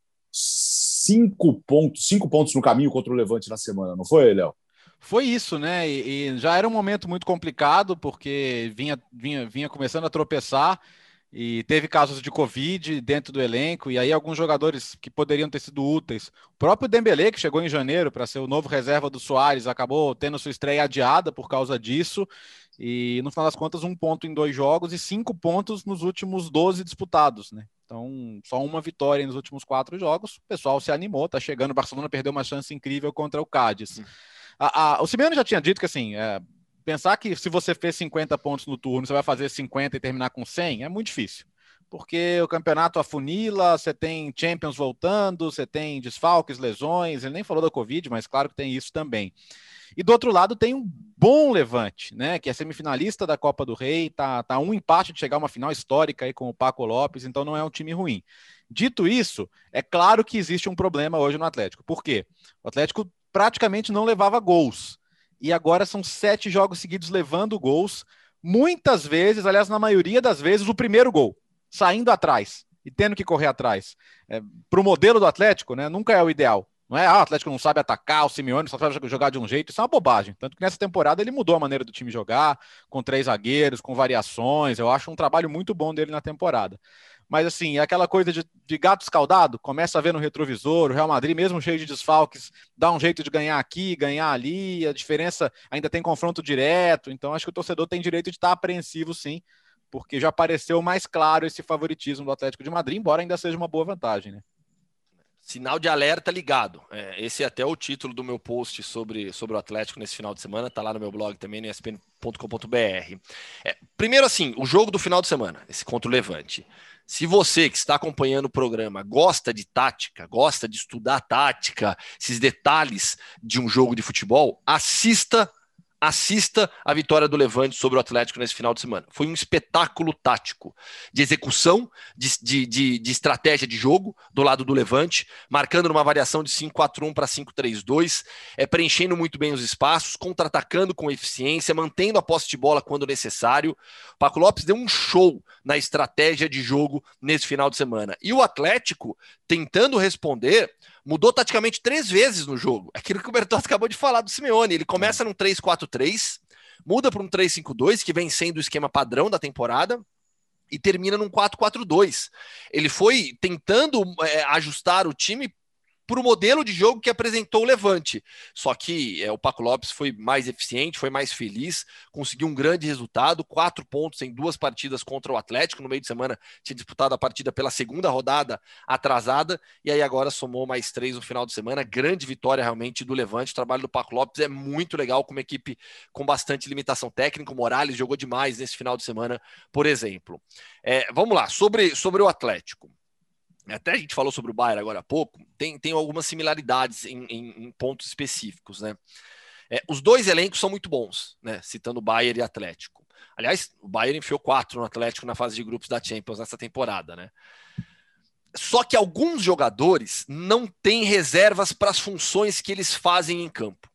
cinco pontos, cinco pontos no caminho contra o Levante na semana, não foi, Léo? Foi isso, né? E, e, já era um momento muito complicado, porque vinha, vinha, vinha começando a tropeçar e teve casos de Covid dentro do elenco, e aí alguns jogadores que poderiam ter sido úteis. O próprio Dembele, que chegou em janeiro para ser o novo reserva do Soares, acabou tendo sua estreia adiada por causa disso. E no final das contas, um ponto em dois jogos e cinco pontos nos últimos 12 disputados, né? Então, só uma vitória nos últimos quatro jogos. O pessoal se animou, tá chegando. O Barcelona perdeu uma chance incrível contra o Cádiz. Uhum. A, a, o Simeone já tinha dito que assim, é, pensar que se você fez 50 pontos no turno, você vai fazer 50 e terminar com 100 é muito difícil. Porque o campeonato afunila, você tem Champions voltando, você tem desfalques, lesões. Ele nem falou da Covid, mas claro que tem isso também. E do outro lado tem um bom Levante, né? Que é semifinalista da Copa do Rei, tá, tá um empate de chegar a uma final histórica aí com o Paco Lopes, então não é um time ruim. Dito isso, é claro que existe um problema hoje no Atlético. Por quê? O Atlético praticamente não levava gols. E agora são sete jogos seguidos levando gols. Muitas vezes, aliás, na maioria das vezes, o primeiro gol, saindo atrás e tendo que correr atrás. É, Para o modelo do Atlético, né, nunca é o ideal. Não é, ah, o Atlético não sabe atacar, o Simeone só sabe jogar de um jeito, isso é uma bobagem. Tanto que nessa temporada ele mudou a maneira do time jogar, com três zagueiros, com variações. Eu acho um trabalho muito bom dele na temporada. Mas assim, é aquela coisa de, de gato escaldado, começa a ver no retrovisor, o Real Madrid, mesmo cheio de desfalques, dá um jeito de ganhar aqui, ganhar ali, a diferença ainda tem confronto direto, então acho que o torcedor tem direito de estar apreensivo sim, porque já pareceu mais claro esse favoritismo do Atlético de Madrid, embora ainda seja uma boa vantagem, né? Sinal de alerta ligado. É, esse é até o título do meu post sobre, sobre o Atlético nesse final de semana. Está lá no meu blog também, no espn.com.br. É, primeiro, assim, o jogo do final de semana, esse contra o Levante. Se você que está acompanhando o programa gosta de tática, gosta de estudar tática, esses detalhes de um jogo de futebol, assista assista a vitória do Levante sobre o Atlético nesse final de semana. Foi um espetáculo tático, de execução, de, de, de, de estratégia de jogo do lado do Levante, marcando numa variação de 5-4-1 para 5-3-2, é, preenchendo muito bem os espaços, contra-atacando com eficiência, mantendo a posse de bola quando necessário. O Paco Lopes deu um show na estratégia de jogo nesse final de semana. E o Atlético, tentando responder, mudou taticamente três vezes no jogo. Aquilo que o Bertozzi acabou de falar do Simeone. Ele começa num 3-4-3, muda para um 3-5-2, que vem sendo o esquema padrão da temporada, e termina num 4-4-2. Ele foi tentando é, ajustar o time para o modelo de jogo que apresentou o Levante. Só que é, o Paco Lopes foi mais eficiente, foi mais feliz, conseguiu um grande resultado, quatro pontos em duas partidas contra o Atlético. No meio de semana tinha disputado a partida pela segunda rodada atrasada, e aí agora somou mais três no final de semana. Grande vitória realmente do Levante. O trabalho do Paco Lopes é muito legal, com uma equipe com bastante limitação técnica. O Morales jogou demais nesse final de semana, por exemplo. É, vamos lá, sobre, sobre o Atlético. Até a gente falou sobre o Bayern agora há pouco, tem, tem algumas similaridades em, em, em pontos específicos, né? É, os dois elencos são muito bons, né? Citando Bayern e Atlético. Aliás, o Bayern enfiou quatro no Atlético na fase de grupos da Champions nessa temporada, né? Só que alguns jogadores não têm reservas para as funções que eles fazem em campo.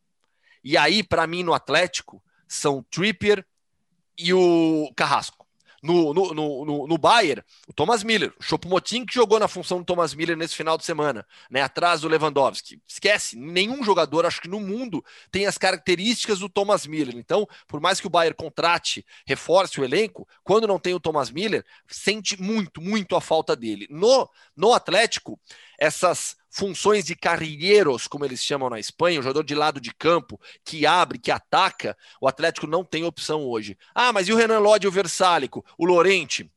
E aí, para mim, no Atlético, são Trippier e o Carrasco no, no, no, no Bayern, o Thomas Miller, o Chopomoting que jogou na função do Thomas Miller nesse final de semana, né, atrás do Lewandowski. Esquece, nenhum jogador, acho que no mundo, tem as características do Thomas Miller. Então, por mais que o Bayern contrate, reforce o elenco, quando não tem o Thomas Miller, sente muito, muito a falta dele. No, no Atlético, essas funções de carrilheiros, como eles chamam na Espanha, o jogador de lado de campo, que abre, que ataca, o Atlético não tem opção hoje. Ah, mas e o Renan Lodge e o Versálico? O Lorente?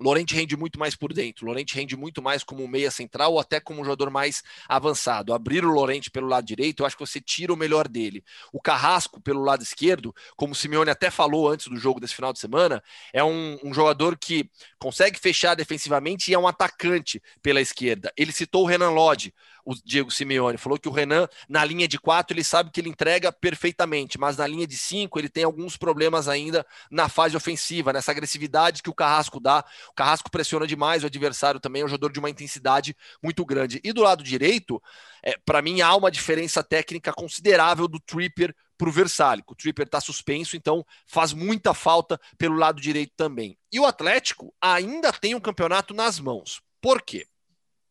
Lorente rende muito mais por dentro, Lorente rende muito mais como meia central ou até como um jogador mais avançado. Abrir o Lorente pelo lado direito, eu acho que você tira o melhor dele. O Carrasco pelo lado esquerdo, como o Simeone até falou antes do jogo desse final de semana, é um, um jogador que consegue fechar defensivamente e é um atacante pela esquerda. Ele citou o Renan Lodge, o Diego Simeone, falou que o Renan, na linha de quatro, ele sabe que ele entrega perfeitamente, mas na linha de cinco, ele tem alguns problemas ainda na fase ofensiva, nessa agressividade que o Carrasco dá. O Carrasco pressiona demais o adversário também, é um jogador de uma intensidade muito grande. E do lado direito, é, para mim, há uma diferença técnica considerável do Tripper para o Versálico. O Tripper está suspenso, então faz muita falta pelo lado direito também. E o Atlético ainda tem um campeonato nas mãos. Por quê?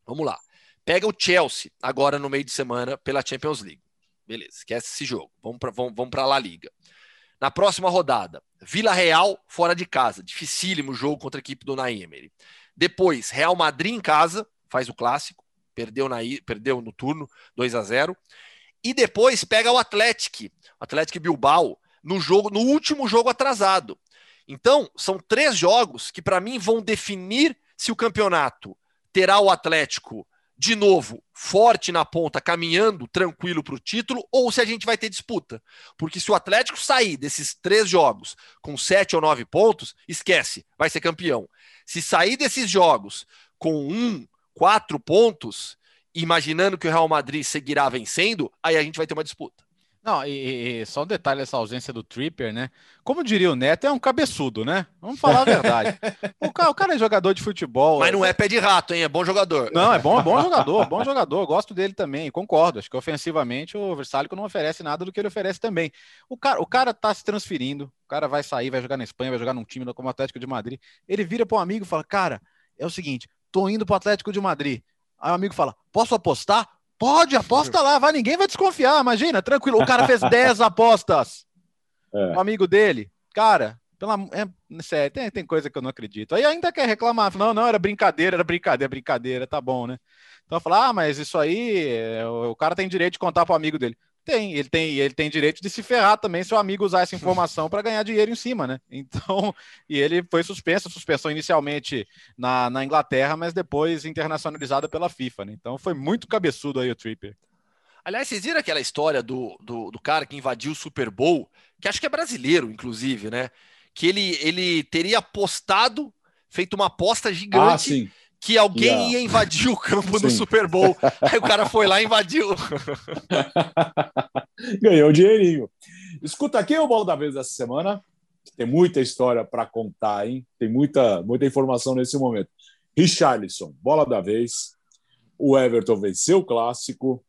Vamos lá. Pega o Chelsea agora no meio de semana pela Champions League. Beleza, esquece esse jogo. Vamos para vamos, vamos a La Liga. Na próxima rodada, Vila Real fora de casa. Dificílimo jogo contra a equipe do Naemery. Depois, Real Madrid em casa, faz o clássico. Perdeu, na, perdeu no turno, 2 a 0 E depois pega o Atlético, Atlético Bilbao, no jogo, no último jogo atrasado. Então, são três jogos que, para mim, vão definir se o campeonato terá o Atlético de novo, forte na ponta, caminhando tranquilo para o título, ou se a gente vai ter disputa. Porque se o Atlético sair desses três jogos com sete ou nove pontos, esquece, vai ser campeão. Se sair desses jogos com um, quatro pontos, imaginando que o Real Madrid seguirá vencendo, aí a gente vai ter uma disputa. Não, e, e, só um detalhe essa ausência do Tripper, né? Como diria o Neto, é um cabeçudo, né? Vamos falar a verdade. o, cara, o cara é jogador de futebol. Mas não é pé de rato, hein? É bom jogador. Não, é bom, é bom jogador, bom jogador. Gosto dele também, concordo. Acho que ofensivamente o Versálico não oferece nada do que ele oferece também. O cara, o cara tá se transferindo, o cara vai sair, vai jogar na Espanha, vai jogar num time como o Atlético de Madrid. Ele vira para um amigo e fala: Cara, é o seguinte, tô indo pro Atlético de Madrid. Aí o amigo fala: Posso apostar? Pode, aposta lá, vai, ninguém vai desconfiar, imagina, tranquilo. O cara fez 10 apostas. É. O amigo dele, cara, pela, é, sério, tem, tem coisa que eu não acredito. Aí ainda quer reclamar, não, não, era brincadeira, era brincadeira, brincadeira, tá bom, né? Então eu falo, ah, mas isso aí, é, o, o cara tem direito de contar pro amigo dele. Tem, ele tem, ele tem direito de se ferrar também se o amigo usar essa informação para ganhar dinheiro em cima, né? Então, e ele foi suspenso, suspensão inicialmente na, na Inglaterra, mas depois internacionalizada pela FIFA, né? Então foi muito cabeçudo aí o Tripper. Aliás, vocês viram aquela história do, do, do, cara que invadiu o Super Bowl, que acho que é brasileiro, inclusive, né? Que ele, ele teria apostado, feito uma aposta gigante. Ah, que alguém yeah. ia invadir o campo Sim. no Super Bowl. Aí o cara foi lá e invadiu. Ganhou dinheirinho. Escuta aqui o Bola da Vez dessa semana. Tem muita história para contar, hein? Tem muita, muita informação nesse momento. Richarlison, bola da vez. O Everton venceu o clássico.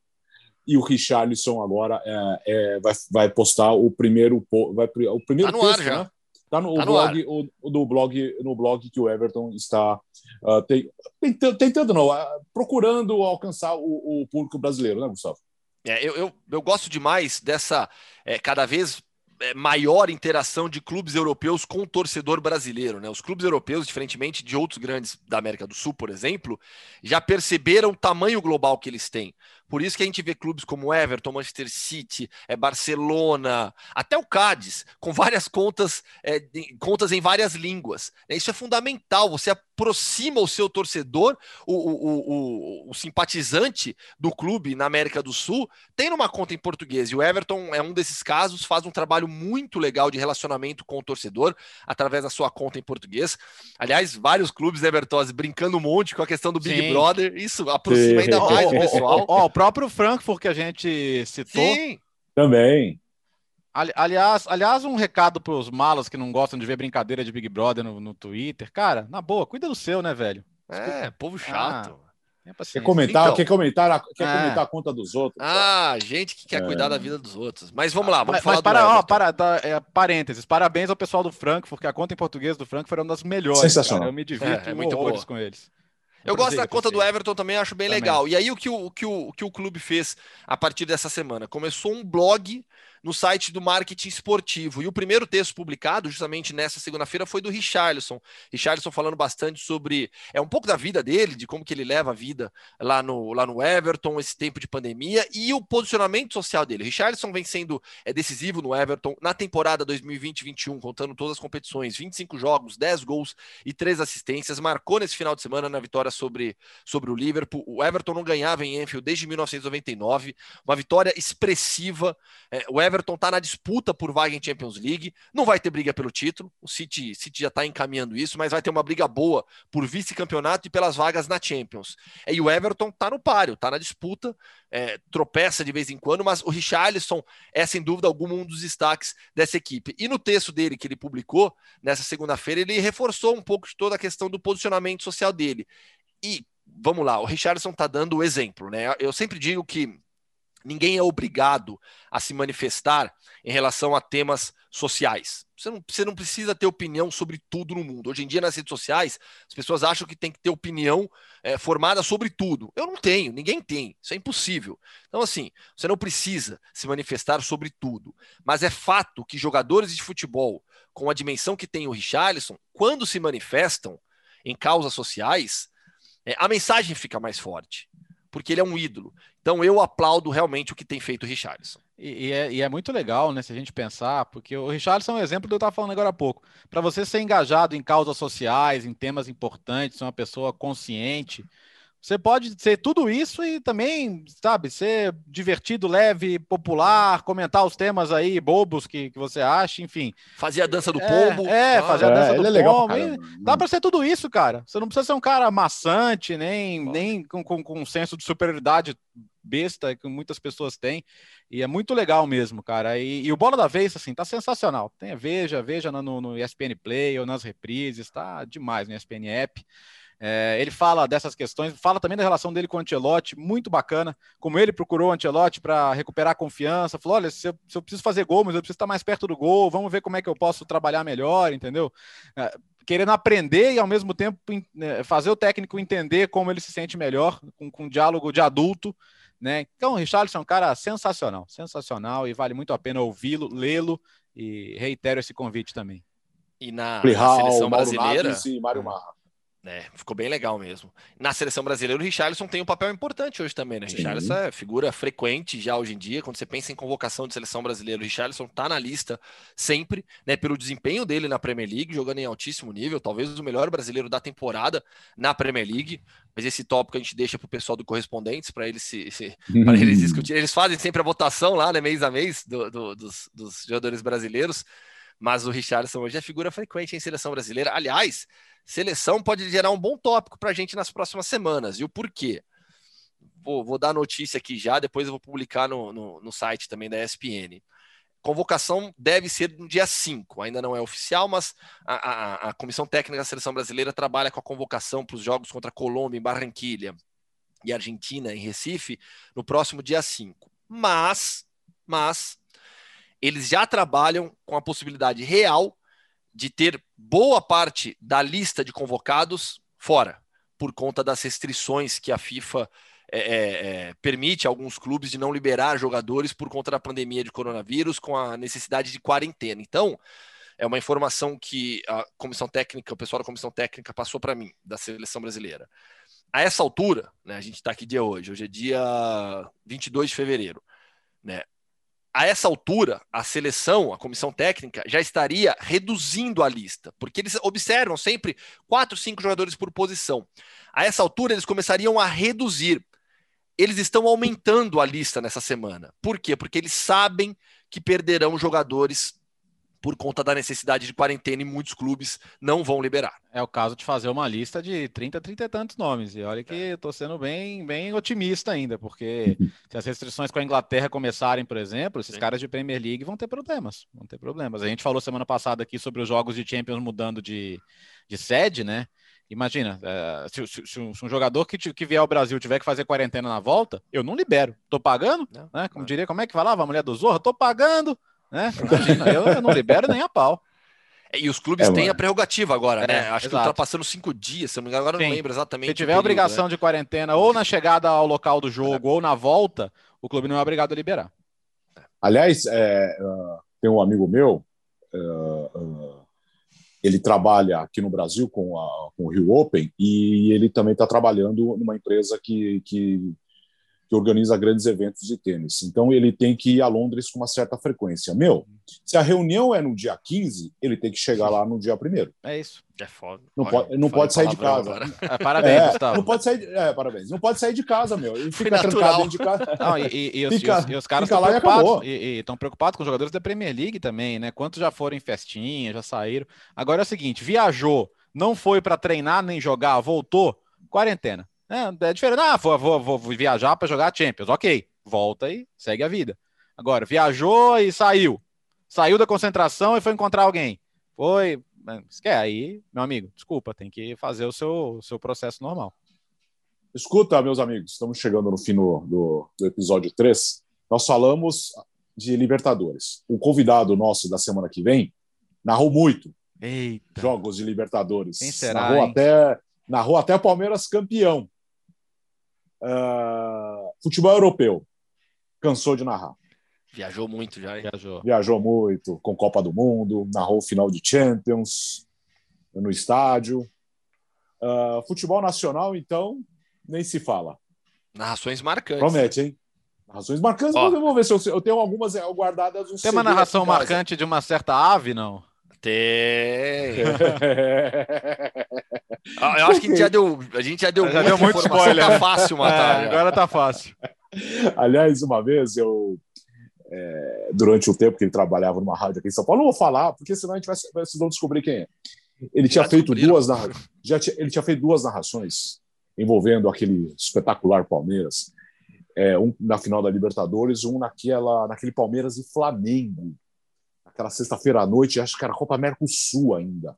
E o Richarlison agora é, é, vai, vai postar o primeiro, vai, o primeiro tá no texto, ar já. Né? Tá no, tá no blog, o, do blog, no blog que o Everton está uh, tem, tentando, tentando, não, uh, procurando alcançar o, o, público brasileiro, né, Gustavo? É, eu, eu, eu gosto demais dessa é, cada vez é, maior interação de clubes europeus com o torcedor brasileiro. Né? Os clubes europeus, diferentemente de outros grandes da América do Sul, por exemplo, já perceberam o tamanho global que eles têm. Por isso que a gente vê clubes como Everton, Manchester City, é Barcelona, até o Cádiz, com várias contas, é, contas em várias línguas. Isso é fundamental. Você aproxima o seu torcedor, o, o, o, o simpatizante do clube na América do Sul, tem uma conta em português. E o Everton é um desses casos, faz um trabalho muito legal de relacionamento com o torcedor através da sua conta em português. Aliás, vários clubes, Everton, brincando um monte com a questão do Big Sim. Brother, isso aproxima ainda mais o pessoal. Próprio Frankfurt que a gente citou. Sim. Também. Aliás, aliás, um recado para os malas que não gostam de ver brincadeira de Big Brother no, no Twitter. Cara, na boa, cuida do seu, né, velho? Desculpa. É, povo chato. Ah. Quer comentar, então, quer comentar, a, quer é. comentar a conta dos outros? Ah, gente que quer é. cuidar da vida dos outros. Mas vamos lá, vamos mas, falar mas para, ó, para, tá, é, parênteses, parabéns ao pessoal do Frankfurt, porque a conta em português do Frankfurt era uma das melhores. Sensacional. Cara. Eu me divirto é, é muito boa. com eles. Eu gosto da conta do Everton também, acho bem também. legal. E aí o que o, o, que o, o que o clube fez a partir dessa semana? Começou um blog no site do marketing esportivo. E o primeiro texto publicado, justamente nessa segunda-feira, foi do Richarlison. Richarlison falando bastante sobre. É um pouco da vida dele, de como que ele leva a vida lá no, lá no Everton, esse tempo de pandemia, e o posicionamento social dele. Richarlison vem sendo é, decisivo no Everton na temporada 2020-21, contando todas as competições: 25 jogos, 10 gols e 3 assistências. Marcou nesse final de semana na vitória sobre, sobre o Liverpool. O Everton não ganhava em Enfield desde 1999, uma vitória expressiva. É, o Everton está na disputa por vaga em Champions League. Não vai ter briga pelo título. O City, City já está encaminhando isso, mas vai ter uma briga boa por vice-campeonato e pelas vagas na Champions. E o Everton está no páreo, está na disputa, é, tropeça de vez em quando, mas o Richarlison é sem dúvida alguma um dos destaques dessa equipe. E no texto dele que ele publicou nessa segunda-feira, ele reforçou um pouco de toda a questão do posicionamento social dele. E vamos lá, o Richarlison está dando o exemplo, né? Eu sempre digo que Ninguém é obrigado a se manifestar em relação a temas sociais. Você não, você não, precisa ter opinião sobre tudo no mundo. Hoje em dia, nas redes sociais, as pessoas acham que tem que ter opinião é, formada sobre tudo. Eu não tenho, ninguém tem. Isso é impossível. Então, assim, você não precisa se manifestar sobre tudo. Mas é fato que jogadores de futebol, com a dimensão que tem o Richarlison, quando se manifestam em causas sociais, é, a mensagem fica mais forte porque ele é um ídolo. Então eu aplaudo realmente o que tem feito o Richarlison. E, e, é, e, é, muito legal, né, se a gente pensar, porque o Richarlison é um exemplo do que eu estava falando agora há pouco. Para você ser engajado em causas sociais, em temas importantes, ser uma pessoa consciente, você pode ser tudo isso e também, sabe, ser divertido, leve, popular, comentar os temas aí bobos que, que você acha, enfim. Fazer a dança do é, pombo. É, ah, fazer a dança é, do é pombo. Legal, dá para ser tudo isso, cara. Você não precisa ser um cara maçante, nem, nem com, com, com um senso de superioridade besta que muitas pessoas têm. E é muito legal mesmo, cara. E, e o Bola da Vez, assim, tá sensacional. Tem, veja, veja no, no ESPN Play ou nas reprises, tá demais no ESPN App. É, ele fala dessas questões, fala também da relação dele com o Ancelotti, muito bacana, como ele procurou o Ancelotti para recuperar a confiança, falou, olha, se eu, se eu, preciso fazer gol, mas eu preciso estar mais perto do gol, vamos ver como é que eu posso trabalhar melhor, entendeu? É, querendo aprender e ao mesmo tempo né, fazer o técnico entender como ele se sente melhor, com, com um diálogo de adulto, né? Então, o Richarlison é um cara sensacional, sensacional e vale muito a pena ouvi-lo, lê-lo e reitero esse convite também. E na, na seleção brasileira, e Mário Marra. É, ficou bem legal mesmo. Na seleção brasileira, o Richarlison tem um papel importante hoje também, né? O Richarlison é figura frequente já hoje em dia. Quando você pensa em convocação de seleção brasileira, o Richarlison tá na lista sempre, né? Pelo desempenho dele na Premier League, jogando em altíssimo nível, talvez o melhor brasileiro da temporada na Premier League. Mas esse tópico a gente deixa pro pessoal do Correspondentes para eles se, se para eles discutirem. Eles fazem sempre a votação lá, né? Mês a mês do, do, dos, dos jogadores brasileiros. Mas o Richarlison hoje é figura frequente em seleção brasileira. Aliás, seleção pode gerar um bom tópico para a gente nas próximas semanas. E o porquê? Vou, vou dar notícia aqui já, depois eu vou publicar no, no, no site também da ESPN. Convocação deve ser no dia 5, ainda não é oficial, mas a, a, a Comissão Técnica da Seleção Brasileira trabalha com a convocação para os jogos contra Colômbia em Barranquilha e Argentina em Recife no próximo dia 5. Mas, mas, eles já trabalham com a possibilidade real de ter boa parte da lista de convocados fora, por conta das restrições que a FIFA é, é, é, permite a alguns clubes de não liberar jogadores por conta da pandemia de coronavírus, com a necessidade de quarentena. Então, é uma informação que a comissão técnica, o pessoal da comissão técnica passou para mim, da seleção brasileira. A essa altura, né, a gente está aqui dia hoje, hoje é dia 22 de fevereiro, né, a essa altura, a seleção, a comissão técnica, já estaria reduzindo a lista, porque eles observam sempre quatro, cinco jogadores por posição. A essa altura, eles começariam a reduzir. Eles estão aumentando a lista nessa semana. Por quê? Porque eles sabem que perderão jogadores por conta da necessidade de quarentena e muitos clubes não vão liberar. É o caso de fazer uma lista de 30, 30 e tantos nomes. E olha que eu tô sendo bem, bem otimista ainda, porque se as restrições com a Inglaterra começarem, por exemplo, esses Sim. caras de Premier League vão ter problemas. Vão ter problemas. A gente falou semana passada aqui sobre os jogos de Champions mudando de, de sede, né? Imagina, é, se, se, se, um, se, um, jogador que, que vier ao Brasil tiver que fazer quarentena na volta, eu não libero. Tô pagando, não, né? Como não. diria, como é que falava a mulher do Zorro? Tô pagando, né? Imagina, eu, eu, não libero nem a pau. É, e os clubes é, têm a prerrogativa agora, né? É, Acho exato. que tá passando cinco dias, se eu não me engano, agora Sim. não lembro exatamente. Se tiver período, obrigação né? de quarentena ou na chegada ao local do jogo ou na volta, o clube não é obrigado a liberar. Aliás, é, uh, tem um amigo meu, uh, uh, ele trabalha aqui no Brasil com, a, com o Rio Open e ele também está trabalhando numa empresa que, que que organiza grandes eventos de tênis. Então ele tem que ir a Londres com uma certa frequência. Meu, se a reunião é no dia 15, ele tem que chegar lá no dia 1 É isso. É foda. Não Olha, pode, não pode sair de casa. É, parabéns, é, Gustavo. Não pode sair, é, parabéns. Não pode sair de casa, meu. Ele fica trancado dentro de casa. Não, e, e, e, fica, os, e, os, caras estão preocupados. E estão preocupados com os jogadores da Premier League também, né? Quantos já foram em festinha, já saíram. Agora é o seguinte: viajou, não foi para treinar nem jogar, voltou, quarentena. É, é diferente. Ah, vou, vou, vou viajar para jogar Champions. Ok, volta e segue a vida. Agora, viajou e saiu. Saiu da concentração e foi encontrar alguém. Foi. Quer aí, meu amigo, desculpa, tem que fazer o seu, o seu processo normal. Escuta, meus amigos, estamos chegando no fim do, do, do episódio 3. Nós falamos de Libertadores. O convidado nosso da semana que vem narrou muito Eita. jogos de Libertadores. Quem será, narrou, até, narrou até Palmeiras campeão. Uh, futebol europeu. Cansou de narrar. Viajou muito já. Viajou. Viajou muito com Copa do Mundo, narrou o final de Champions no estádio. Uh, futebol nacional, então, nem se fala. Narrações marcantes. Promete, hein? Narrações marcantes, Ó, eu vou ver se eu, eu tenho algumas guardadas. Um tem uma narração marcante de uma certa ave, não? Tem. Ah, eu acho que a gente já deu, a gente já deu, já deu muito spoiler. Tá fácil matar. É, agora tá fácil. Aliás, uma vez eu é, durante o tempo que ele trabalhava numa rádio aqui em São Paulo, não vou falar, porque senão a gente vai, vocês vão descobrir quem é. Ele tinha feito duas narra... já tinha, ele tinha feito duas narrações envolvendo aquele espetacular Palmeiras, é, um na final da Libertadores, um naquela, naquele Palmeiras e Flamengo, aquela sexta-feira à noite, acho que era Copa Mercosul ainda.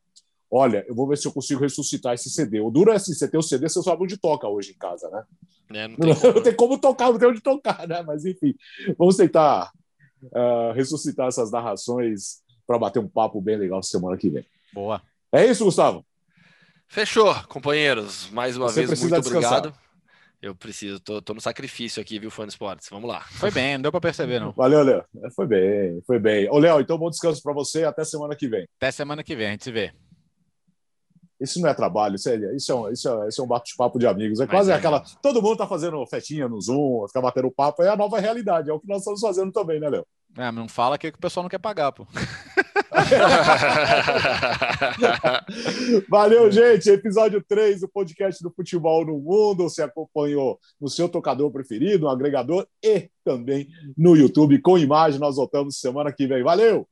Olha, eu vou ver se eu consigo ressuscitar esse CD. O duro é assim, você tem o CD, você sabe onde toca hoje em casa, né? É, não, tem como. não, tem como. tocar, não tem onde tocar, né? Mas enfim, vamos tentar uh, ressuscitar essas narrações para bater um papo bem legal semana que vem. Boa. É isso, Gustavo? Fechou, companheiros. Mais uma você vez, muito descansar. obrigado. Eu preciso, tô, tô, no sacrifício aqui, viu, Fã Esportes? Vamos lá. Foi bem, não deu para perceber, não. Valeu, Léo. Foi bem, foi bem. Ô, Léo, então bom descanso para você até semana que vem. Até semana que vem, a gente se vê. Isso não é trabalho, isso é, isso é, isso é, isso é um bate-papo de amigos. É quase é, aquela. Todo mundo tá fazendo festinha no Zoom, ficar batendo papo, é a nova realidade, é o que nós estamos fazendo também, né, Léo? É, não fala que o pessoal não quer pagar, pô. Valeu, gente. Episódio 3 do podcast do Futebol no Mundo. Você acompanhou no seu tocador preferido, no agregador e também no YouTube com imagem. Nós voltamos semana que vem. Valeu!